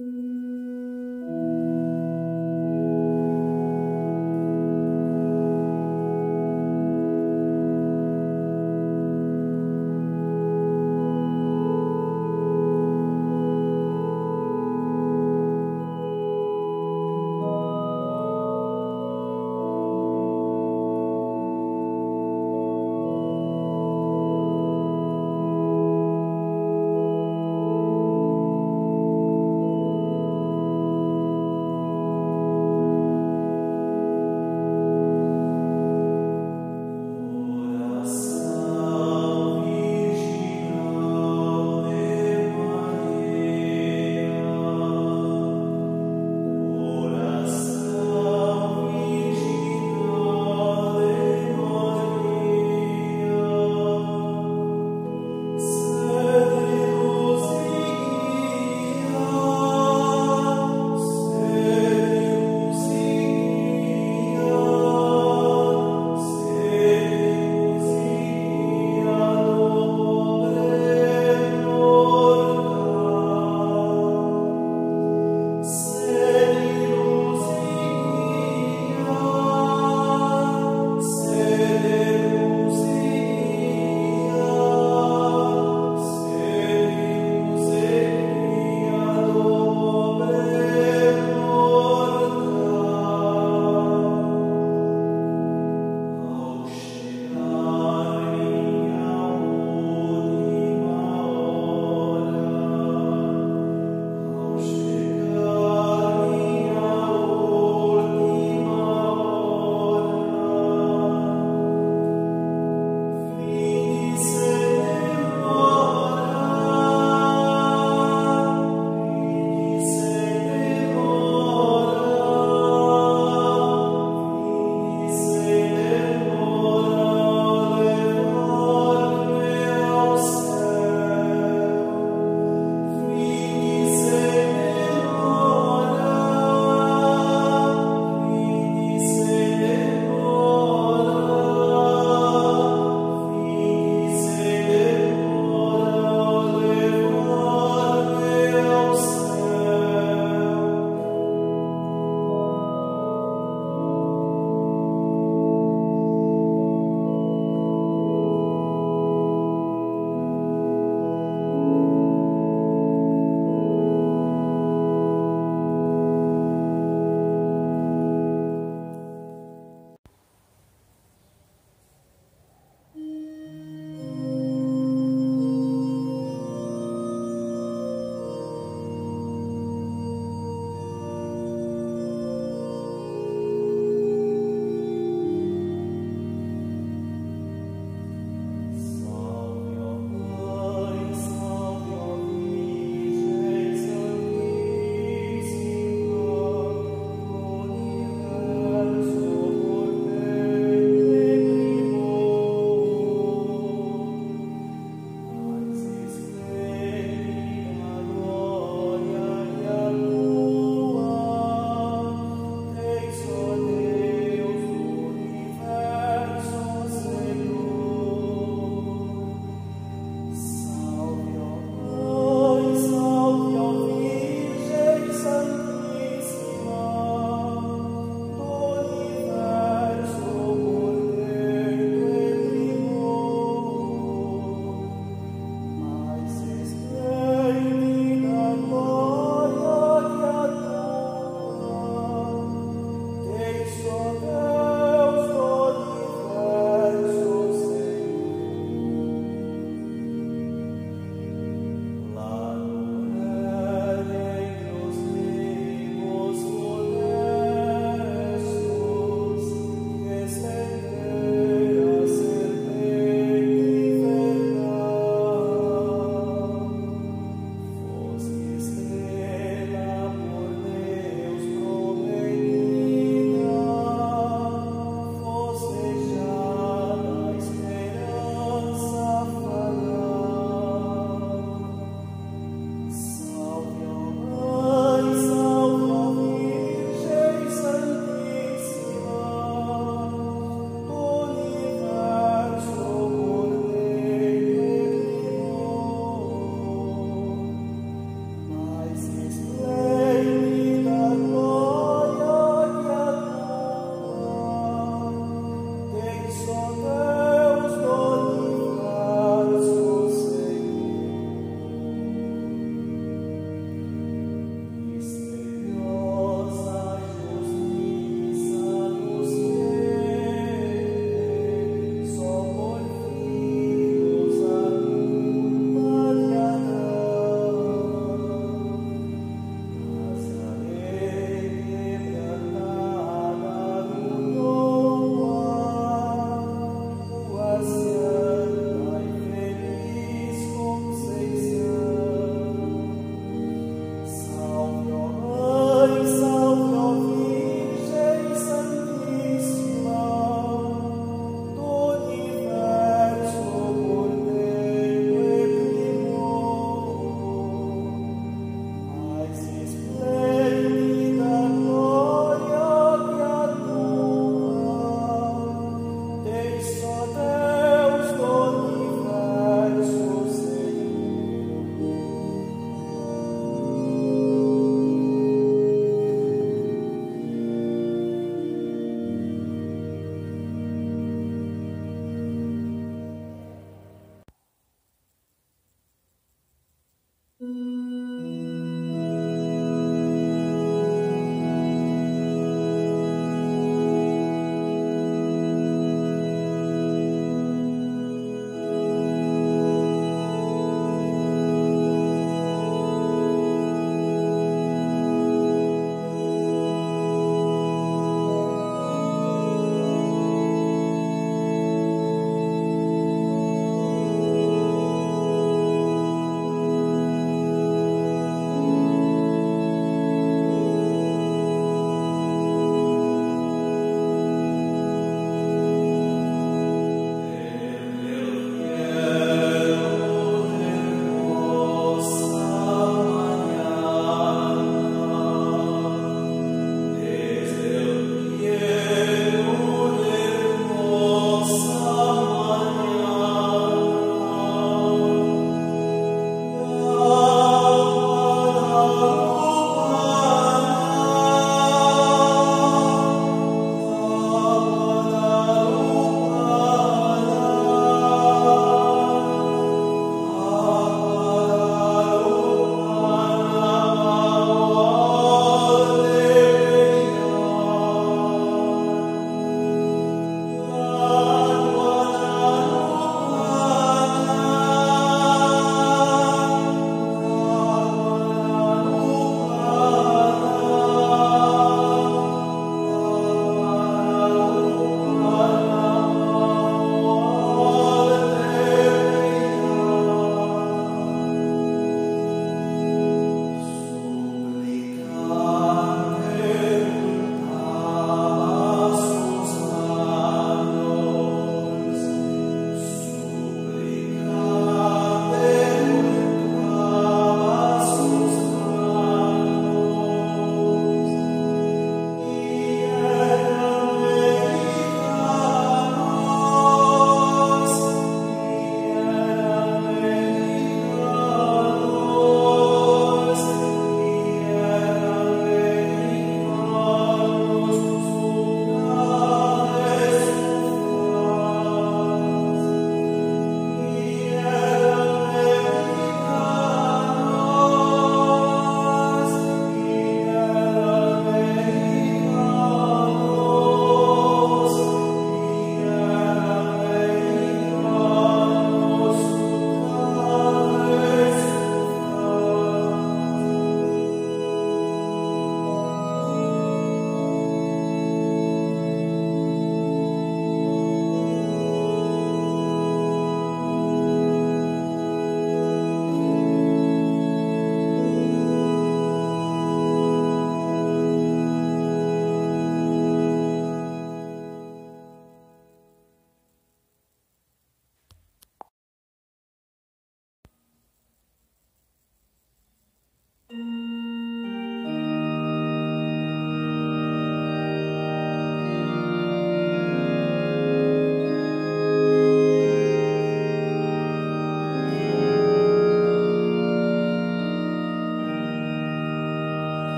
Mm-hmm.